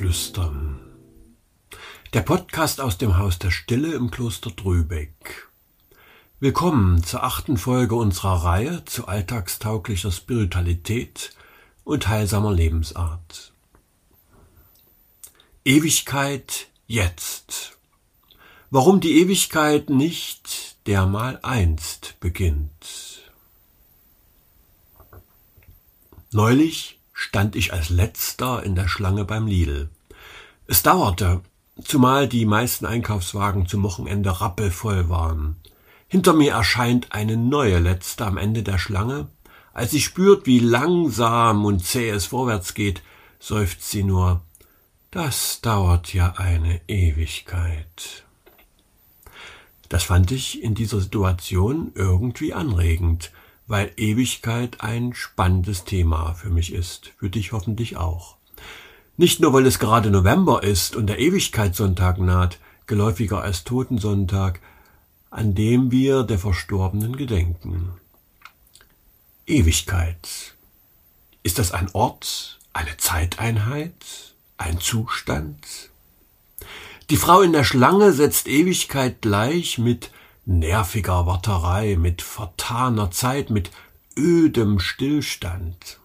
Klosterflüstern. Der Podcast aus dem Haus der Stille im Kloster Drübeck. Willkommen zur achten Folge unserer Reihe zu alltagstauglicher Spiritualität und heilsamer Lebensart. Ewigkeit jetzt. Warum die Ewigkeit nicht dermal einst beginnt. Neulich stand ich als letzter in der Schlange beim Lidl. Es dauerte, zumal die meisten Einkaufswagen zum Wochenende rappelvoll waren. Hinter mir erscheint eine neue letzte am Ende der Schlange. Als sie spürt, wie langsam und zäh es vorwärts geht, seufzt sie nur, das dauert ja eine Ewigkeit. Das fand ich in dieser Situation irgendwie anregend weil Ewigkeit ein spannendes Thema für mich ist, für dich hoffentlich auch. Nicht nur, weil es gerade November ist und der Ewigkeitssonntag naht, geläufiger als Totensonntag, an dem wir der Verstorbenen gedenken. Ewigkeit. Ist das ein Ort, eine Zeiteinheit, ein Zustand? Die Frau in der Schlange setzt Ewigkeit gleich mit nerviger Warterei, mit vertaner Zeit, mit ödem Stillstand.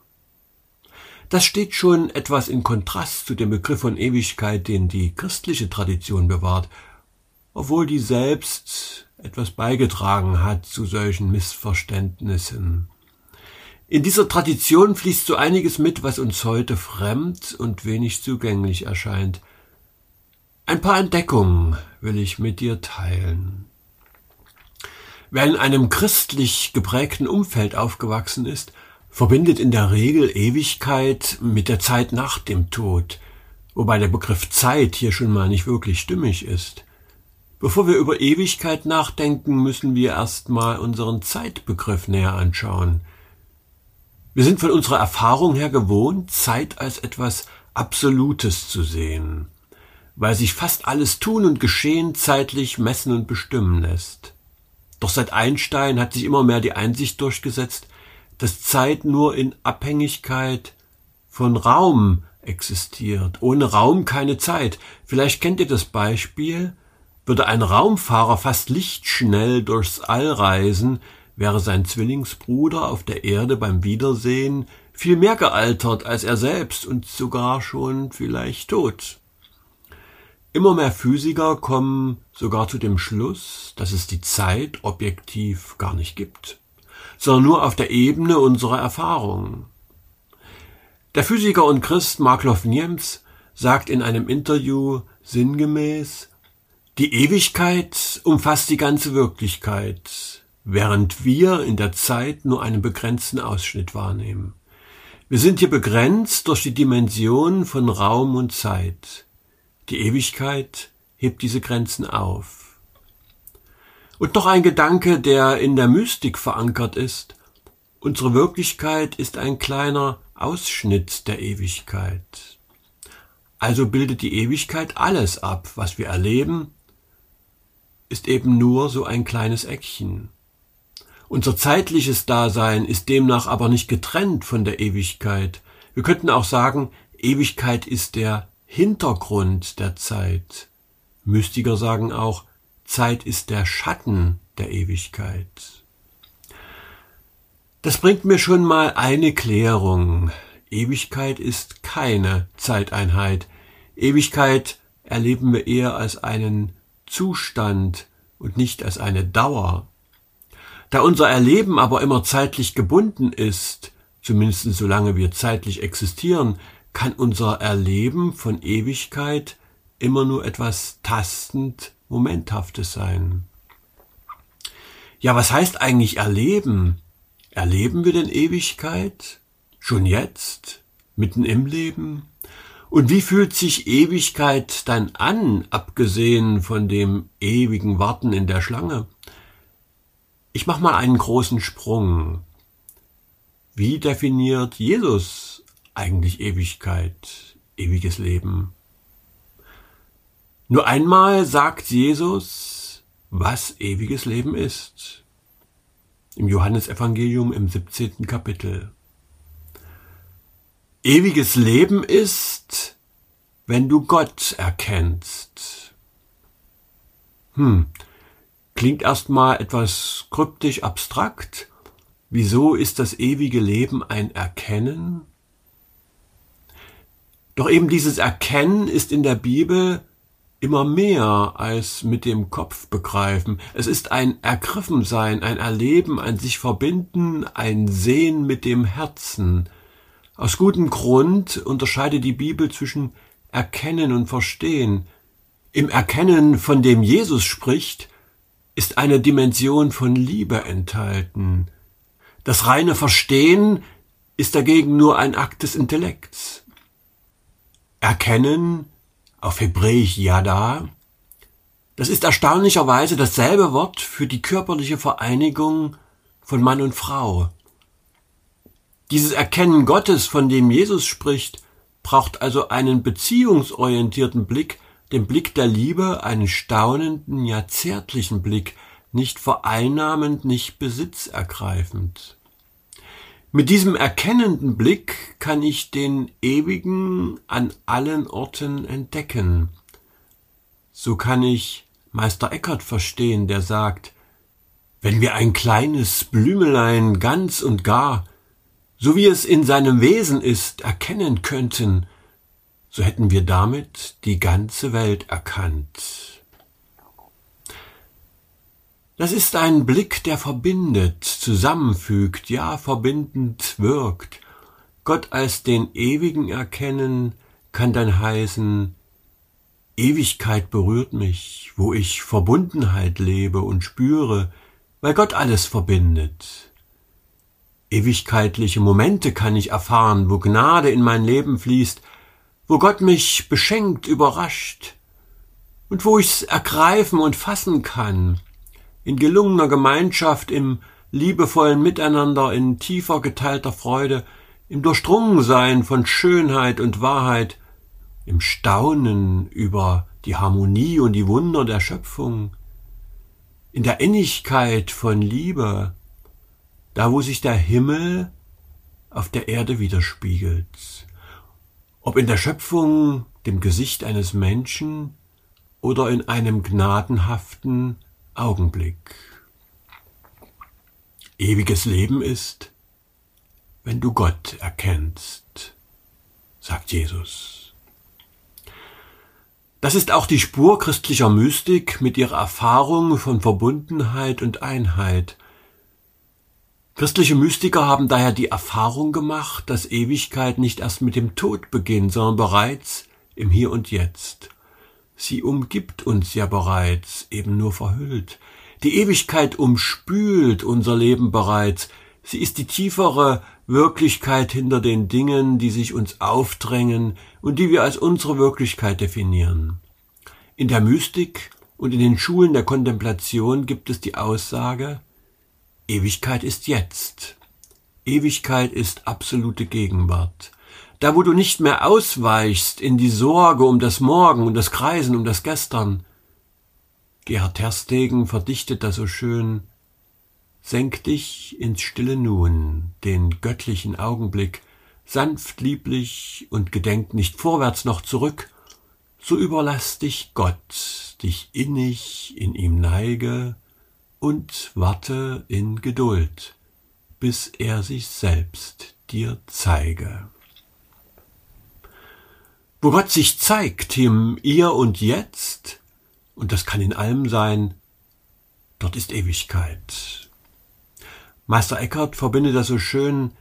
Das steht schon etwas in Kontrast zu dem Begriff von Ewigkeit, den die christliche Tradition bewahrt, obwohl die selbst etwas beigetragen hat zu solchen Missverständnissen. In dieser Tradition fließt so einiges mit, was uns heute fremd und wenig zugänglich erscheint. Ein paar Entdeckungen will ich mit dir teilen. Wer in einem christlich geprägten Umfeld aufgewachsen ist, verbindet in der Regel Ewigkeit mit der Zeit nach dem Tod, wobei der Begriff Zeit hier schon mal nicht wirklich stimmig ist. Bevor wir über Ewigkeit nachdenken, müssen wir erstmal unseren Zeitbegriff näher anschauen. Wir sind von unserer Erfahrung her gewohnt, Zeit als etwas Absolutes zu sehen, weil sich fast alles tun und geschehen zeitlich messen und bestimmen lässt. Doch seit Einstein hat sich immer mehr die Einsicht durchgesetzt, dass Zeit nur in Abhängigkeit von Raum existiert. Ohne Raum keine Zeit. Vielleicht kennt ihr das Beispiel. Würde ein Raumfahrer fast lichtschnell durchs All reisen, wäre sein Zwillingsbruder auf der Erde beim Wiedersehen viel mehr gealtert als er selbst und sogar schon vielleicht tot. Immer mehr Physiker kommen sogar zu dem Schluss, dass es die Zeit objektiv gar nicht gibt, sondern nur auf der Ebene unserer Erfahrungen. Der Physiker und Christ Markloff Niems sagt in einem Interview sinngemäß, die Ewigkeit umfasst die ganze Wirklichkeit, während wir in der Zeit nur einen begrenzten Ausschnitt wahrnehmen. Wir sind hier begrenzt durch die Dimension von Raum und Zeit. Die Ewigkeit hebt diese Grenzen auf. Und noch ein Gedanke, der in der Mystik verankert ist. Unsere Wirklichkeit ist ein kleiner Ausschnitt der Ewigkeit. Also bildet die Ewigkeit alles ab, was wir erleben, ist eben nur so ein kleines Eckchen. Unser zeitliches Dasein ist demnach aber nicht getrennt von der Ewigkeit. Wir könnten auch sagen, Ewigkeit ist der Hintergrund der Zeit. Mystiker sagen auch, Zeit ist der Schatten der Ewigkeit. Das bringt mir schon mal eine Klärung. Ewigkeit ist keine Zeiteinheit. Ewigkeit erleben wir eher als einen Zustand und nicht als eine Dauer. Da unser Erleben aber immer zeitlich gebunden ist, zumindest solange wir zeitlich existieren, kann unser Erleben von Ewigkeit immer nur etwas tastend Momenthaftes sein. Ja, was heißt eigentlich erleben? Erleben wir denn Ewigkeit? Schon jetzt? Mitten im Leben? Und wie fühlt sich Ewigkeit dann an, abgesehen von dem ewigen Warten in der Schlange? Ich mach mal einen großen Sprung. Wie definiert Jesus eigentlich Ewigkeit, ewiges Leben. Nur einmal sagt Jesus, was ewiges Leben ist. Im Johannesevangelium im 17. Kapitel. Ewiges Leben ist, wenn du Gott erkennst. Hm, klingt erstmal etwas kryptisch abstrakt. Wieso ist das ewige Leben ein Erkennen? Doch eben dieses Erkennen ist in der Bibel immer mehr als mit dem Kopf begreifen. Es ist ein Ergriffensein, ein Erleben, ein sich verbinden, ein Sehen mit dem Herzen. Aus gutem Grund unterscheidet die Bibel zwischen Erkennen und Verstehen. Im Erkennen, von dem Jesus spricht, ist eine Dimension von Liebe enthalten. Das reine Verstehen ist dagegen nur ein Akt des Intellekts. Erkennen auf Hebräisch Yada. Das ist erstaunlicherweise dasselbe Wort für die körperliche Vereinigung von Mann und Frau. Dieses Erkennen Gottes, von dem Jesus spricht, braucht also einen beziehungsorientierten Blick, den Blick der Liebe, einen staunenden, ja zärtlichen Blick, nicht vereinnahmend, nicht besitzergreifend. Mit diesem erkennenden Blick kann ich den Ewigen an allen Orten entdecken. So kann ich Meister Eckert verstehen, der sagt, wenn wir ein kleines Blümelein ganz und gar, so wie es in seinem Wesen ist, erkennen könnten, so hätten wir damit die ganze Welt erkannt. Das ist ein Blick, der verbindet, zusammenfügt, ja verbindend wirkt. Gott als den Ewigen erkennen kann dann heißen, Ewigkeit berührt mich, wo ich Verbundenheit lebe und spüre, weil Gott alles verbindet. Ewigkeitliche Momente kann ich erfahren, wo Gnade in mein Leben fließt, wo Gott mich beschenkt, überrascht, und wo ich's ergreifen und fassen kann, in gelungener Gemeinschaft, im liebevollen Miteinander, in tiefer geteilter Freude, im Durchdrungensein von Schönheit und Wahrheit, im Staunen über die Harmonie und die Wunder der Schöpfung, in der Innigkeit von Liebe, da wo sich der Himmel auf der Erde widerspiegelt, ob in der Schöpfung, dem Gesicht eines Menschen oder in einem gnadenhaften, Augenblick. Ewiges Leben ist, wenn du Gott erkennst, sagt Jesus. Das ist auch die Spur christlicher Mystik mit ihrer Erfahrung von Verbundenheit und Einheit. Christliche Mystiker haben daher die Erfahrung gemacht, dass Ewigkeit nicht erst mit dem Tod beginnt, sondern bereits im Hier und Jetzt. Sie umgibt uns ja bereits, eben nur verhüllt. Die Ewigkeit umspült unser Leben bereits. Sie ist die tiefere Wirklichkeit hinter den Dingen, die sich uns aufdrängen und die wir als unsere Wirklichkeit definieren. In der Mystik und in den Schulen der Kontemplation gibt es die Aussage, Ewigkeit ist jetzt. Ewigkeit ist absolute Gegenwart. Da, wo du nicht mehr ausweichst in die Sorge um das Morgen und das Kreisen um das Gestern. Gerhard Terstegen verdichtet das so schön. Senk dich ins stille Nun, den göttlichen Augenblick, sanft lieblich und gedenk nicht vorwärts noch zurück, so überlass dich Gott, dich innig in ihm neige und warte in Geduld, bis er sich selbst dir zeige. Wo Gott sich zeigt im Ihr und Jetzt, und das kann in allem sein, dort ist Ewigkeit. Meister Eckhart verbindet das so schön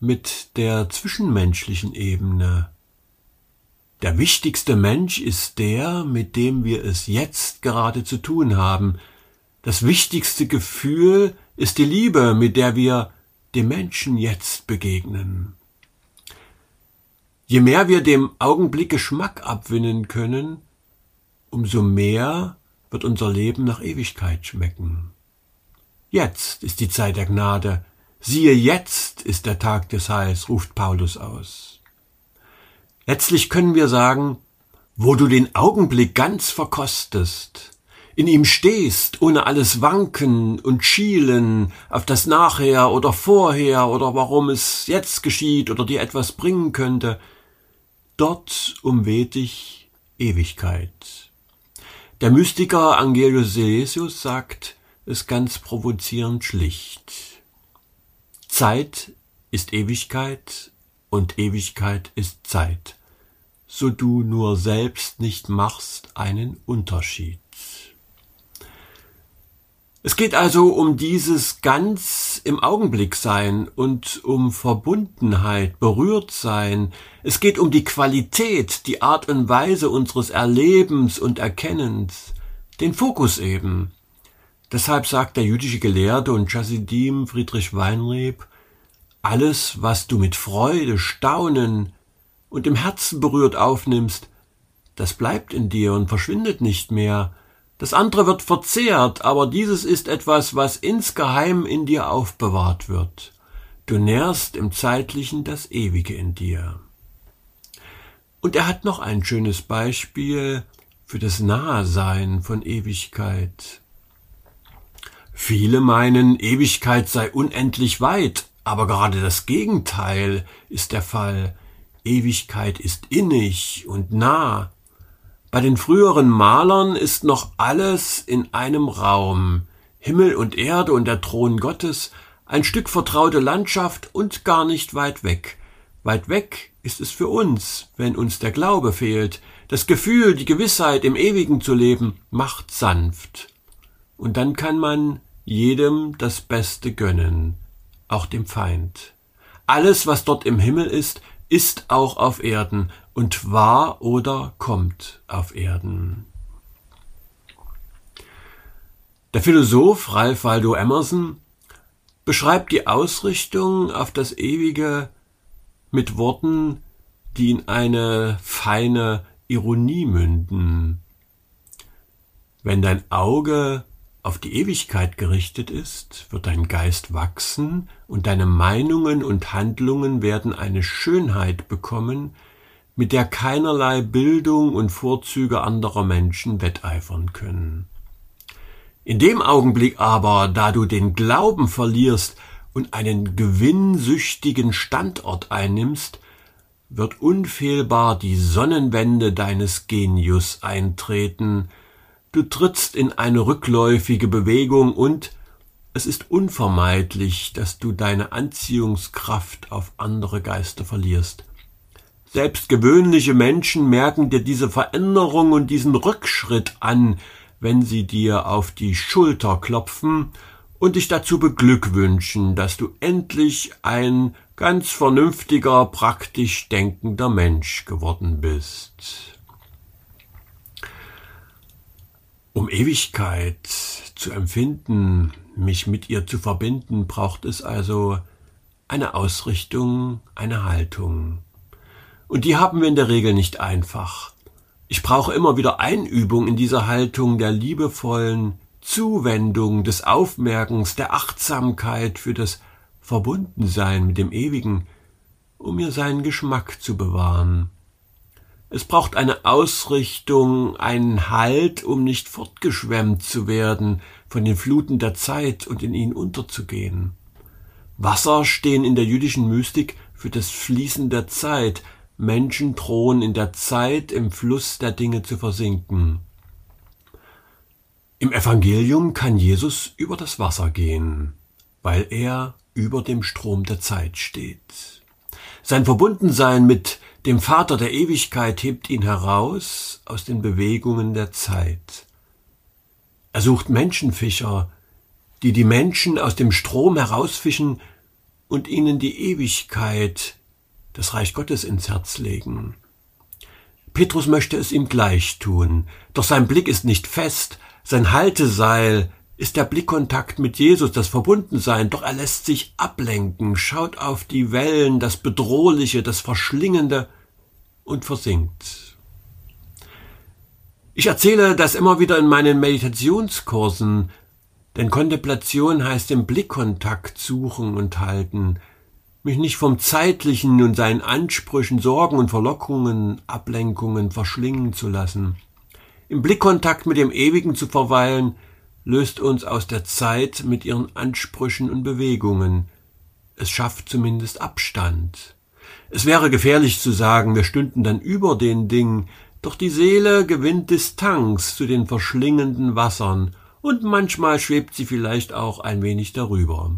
mit der zwischenmenschlichen Ebene. Der wichtigste Mensch ist der, mit dem wir es jetzt gerade zu tun haben. Das wichtigste Gefühl ist die Liebe, mit der wir dem Menschen jetzt begegnen. Je mehr wir dem Augenblick Geschmack abwinnen können, umso mehr wird unser Leben nach Ewigkeit schmecken. Jetzt ist die Zeit der Gnade, siehe jetzt ist der Tag des Heils, ruft Paulus aus. Letztlich können wir sagen, wo du den Augenblick ganz verkostest, in ihm stehst, ohne alles Wanken und Schielen auf das Nachher oder Vorher oder warum es jetzt geschieht oder dir etwas bringen könnte, dort umweht dich Ewigkeit. Der Mystiker Angelius Silesius sagt es ganz provozierend schlicht. Zeit ist Ewigkeit und Ewigkeit ist Zeit, so du nur selbst nicht machst einen Unterschied. Es geht also um dieses ganz im Augenblick sein und um Verbundenheit, berührt sein. Es geht um die Qualität, die Art und Weise unseres Erlebens und Erkennens, den Fokus eben. Deshalb sagt der jüdische Gelehrte und Chassidim Friedrich Weinreb, alles, was du mit Freude, Staunen und im Herzen berührt aufnimmst, das bleibt in dir und verschwindet nicht mehr, das andere wird verzehrt, aber dieses ist etwas, was insgeheim in dir aufbewahrt wird. Du nährst im Zeitlichen das Ewige in dir. Und er hat noch ein schönes Beispiel für das Nahesein von Ewigkeit. Viele meinen, Ewigkeit sei unendlich weit, aber gerade das Gegenteil ist der Fall. Ewigkeit ist innig und nah, bei den früheren Malern ist noch alles in einem Raum, Himmel und Erde und der Thron Gottes, ein Stück vertraute Landschaft und gar nicht weit weg. Weit weg ist es für uns, wenn uns der Glaube fehlt. Das Gefühl, die Gewissheit, im Ewigen zu leben, macht sanft. Und dann kann man jedem das Beste gönnen, auch dem Feind. Alles, was dort im Himmel ist, ist auch auf Erden und war oder kommt auf Erden. Der Philosoph Ralph Waldo Emerson beschreibt die Ausrichtung auf das Ewige mit Worten, die in eine feine Ironie münden. Wenn dein Auge auf die Ewigkeit gerichtet ist, wird dein Geist wachsen und deine Meinungen und Handlungen werden eine Schönheit bekommen, mit der keinerlei Bildung und Vorzüge anderer Menschen wetteifern können. In dem Augenblick aber, da du den Glauben verlierst und einen gewinnsüchtigen Standort einnimmst, wird unfehlbar die Sonnenwende deines Genius eintreten, Du trittst in eine rückläufige Bewegung und es ist unvermeidlich, dass du deine Anziehungskraft auf andere Geister verlierst. Selbst gewöhnliche Menschen merken dir diese Veränderung und diesen Rückschritt an, wenn sie dir auf die Schulter klopfen und dich dazu beglückwünschen, dass du endlich ein ganz vernünftiger, praktisch denkender Mensch geworden bist. Um Ewigkeit zu empfinden, mich mit ihr zu verbinden, braucht es also eine Ausrichtung, eine Haltung. Und die haben wir in der Regel nicht einfach. Ich brauche immer wieder Einübung in dieser Haltung der liebevollen Zuwendung, des Aufmerkens, der Achtsamkeit für das Verbundensein mit dem Ewigen, um mir seinen Geschmack zu bewahren. Es braucht eine Ausrichtung, einen Halt, um nicht fortgeschwemmt zu werden von den Fluten der Zeit und in ihnen unterzugehen. Wasser stehen in der jüdischen Mystik für das Fließen der Zeit. Menschen drohen in der Zeit im Fluss der Dinge zu versinken. Im Evangelium kann Jesus über das Wasser gehen, weil er über dem Strom der Zeit steht. Sein Verbundensein mit dem Vater der Ewigkeit hebt ihn heraus aus den Bewegungen der Zeit. Er sucht Menschenfischer, die die Menschen aus dem Strom herausfischen und ihnen die Ewigkeit, das Reich Gottes ins Herz legen. Petrus möchte es ihm gleich tun, doch sein Blick ist nicht fest, sein Halteseil ist der Blickkontakt mit Jesus, das Verbundensein, doch er lässt sich ablenken, schaut auf die Wellen, das Bedrohliche, das Verschlingende und versinkt. Ich erzähle das immer wieder in meinen Meditationskursen, denn Kontemplation heißt den Blickkontakt suchen und halten, mich nicht vom Zeitlichen und seinen Ansprüchen, Sorgen und Verlockungen, Ablenkungen verschlingen zu lassen. Im Blickkontakt mit dem Ewigen zu verweilen, löst uns aus der Zeit mit ihren Ansprüchen und Bewegungen. Es schafft zumindest Abstand. Es wäre gefährlich zu sagen, wir stünden dann über den Dingen, doch die Seele gewinnt Distanz zu den verschlingenden Wassern, und manchmal schwebt sie vielleicht auch ein wenig darüber.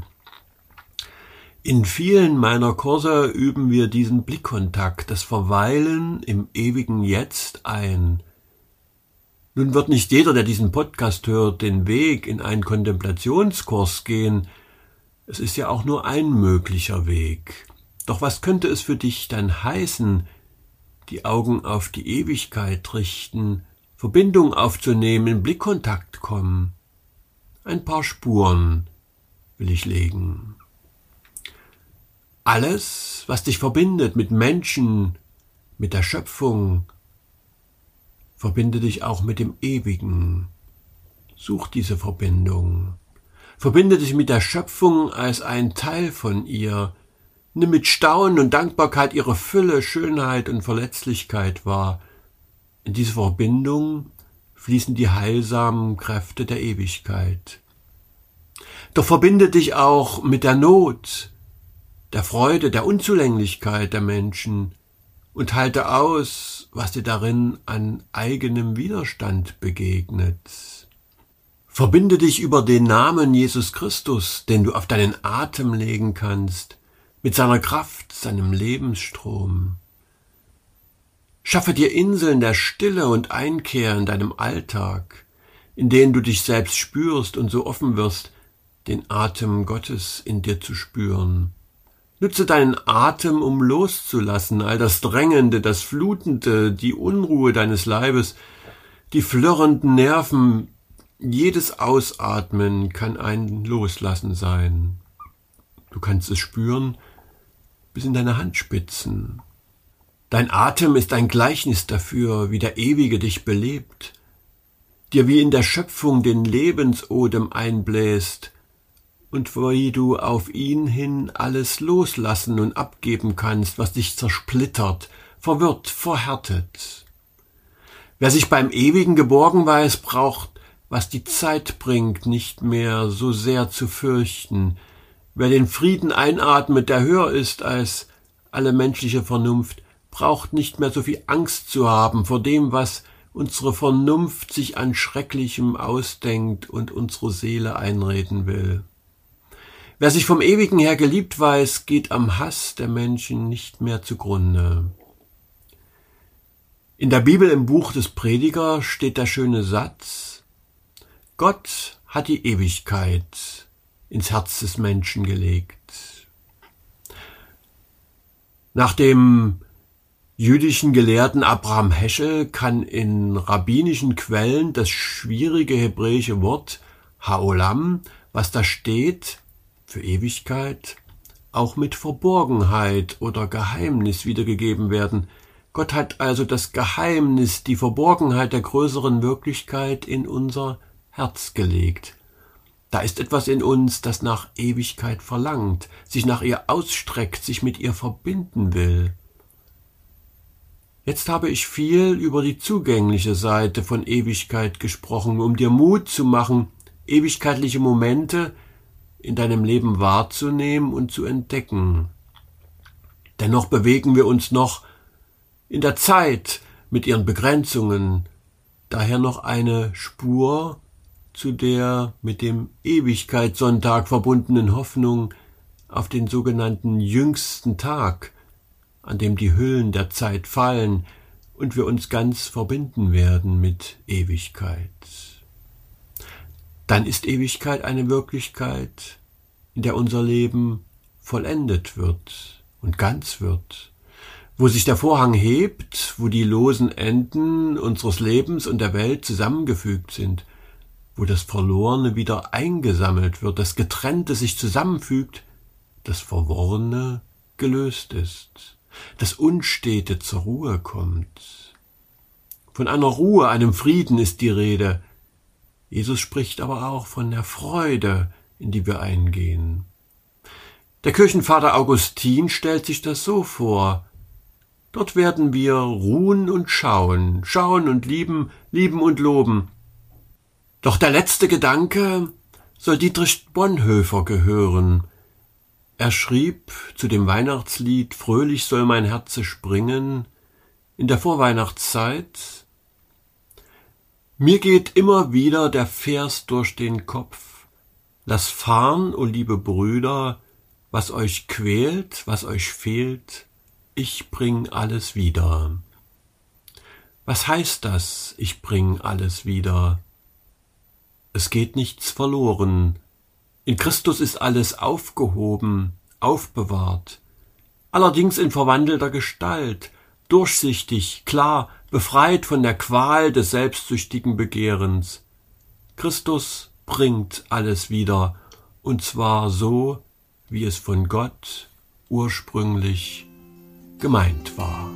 In vielen meiner Kurse üben wir diesen Blickkontakt, das Verweilen im ewigen Jetzt ein. Nun wird nicht jeder, der diesen Podcast hört, den Weg in einen Kontemplationskurs gehen. Es ist ja auch nur ein möglicher Weg. Doch was könnte es für dich dann heißen, die Augen auf die Ewigkeit richten, Verbindung aufzunehmen, Blickkontakt kommen? Ein paar Spuren will ich legen. Alles, was dich verbindet mit Menschen, mit der Schöpfung, verbinde dich auch mit dem Ewigen. Such diese Verbindung. Verbinde dich mit der Schöpfung als ein Teil von ihr. Nimm mit Staunen und Dankbarkeit ihre Fülle, Schönheit und Verletzlichkeit wahr. In diese Verbindung fließen die heilsamen Kräfte der Ewigkeit. Doch verbinde dich auch mit der Not, der Freude, der Unzulänglichkeit der Menschen und halte aus, was dir darin an eigenem Widerstand begegnet. Verbinde dich über den Namen Jesus Christus, den du auf deinen Atem legen kannst, mit seiner Kraft, seinem Lebensstrom. Schaffe dir Inseln der Stille und Einkehr in deinem Alltag, in denen du dich selbst spürst und so offen wirst, den Atem Gottes in dir zu spüren. Nütze deinen Atem, um loszulassen, all das Drängende, das Flutende, die Unruhe deines Leibes, die flirrenden Nerven. Jedes Ausatmen kann ein Loslassen sein. Du kannst es spüren bis in deine Handspitzen. Dein Atem ist ein Gleichnis dafür, wie der Ewige dich belebt, dir wie in der Schöpfung den Lebensodem einbläst, und wie du auf ihn hin alles loslassen und abgeben kannst, was dich zersplittert, verwirrt, verhärtet. Wer sich beim Ewigen geborgen weiß, braucht, was die Zeit bringt, nicht mehr so sehr zu fürchten. Wer den Frieden einatmet, der höher ist als alle menschliche Vernunft, braucht nicht mehr so viel Angst zu haben vor dem, was unsere Vernunft sich an Schrecklichem ausdenkt und unsere Seele einreden will. Wer sich vom Ewigen her geliebt weiß, geht am Hass der Menschen nicht mehr zugrunde. In der Bibel im Buch des Prediger steht der schöne Satz, Gott hat die Ewigkeit ins Herz des Menschen gelegt. Nach dem jüdischen Gelehrten Abraham Heschel kann in rabbinischen Quellen das schwierige hebräische Wort Haolam, was da steht, für Ewigkeit auch mit Verborgenheit oder Geheimnis wiedergegeben werden. Gott hat also das Geheimnis, die Verborgenheit der größeren Wirklichkeit in unser Herz gelegt. Da ist etwas in uns, das nach Ewigkeit verlangt, sich nach ihr ausstreckt, sich mit ihr verbinden will. Jetzt habe ich viel über die zugängliche Seite von Ewigkeit gesprochen, um dir Mut zu machen, ewigkeitliche Momente in deinem Leben wahrzunehmen und zu entdecken. Dennoch bewegen wir uns noch in der Zeit mit ihren Begrenzungen, daher noch eine Spur zu der mit dem Ewigkeitssonntag verbundenen Hoffnung auf den sogenannten jüngsten Tag, an dem die Hüllen der Zeit fallen und wir uns ganz verbinden werden mit Ewigkeit. Dann ist Ewigkeit eine Wirklichkeit, in der unser Leben vollendet wird und ganz wird, wo sich der Vorhang hebt, wo die losen Enden unseres Lebens und der Welt zusammengefügt sind, wo das Verlorene wieder eingesammelt wird, das Getrennte sich zusammenfügt, das Verworrene gelöst ist, das Unstete zur Ruhe kommt. Von einer Ruhe, einem Frieden ist die Rede, Jesus spricht aber auch von der Freude, in die wir eingehen. Der Kirchenvater Augustin stellt sich das so vor. Dort werden wir ruhen und schauen, schauen und lieben, lieben und loben. Doch der letzte Gedanke soll Dietrich Bonhoeffer gehören. Er schrieb zu dem Weihnachtslied Fröhlich soll mein Herze springen in der Vorweihnachtszeit Mir geht immer wieder der Vers durch den Kopf. Lass fahren, o oh liebe Brüder, was euch quält, was euch fehlt, ich bring alles wieder. Was heißt das, ich bring alles wieder? Es geht nichts verloren, in Christus ist alles aufgehoben, aufbewahrt, allerdings in verwandelter Gestalt, durchsichtig, klar, befreit von der Qual des selbstsüchtigen Begehrens. Christus bringt alles wieder, und zwar so, wie es von Gott ursprünglich gemeint war.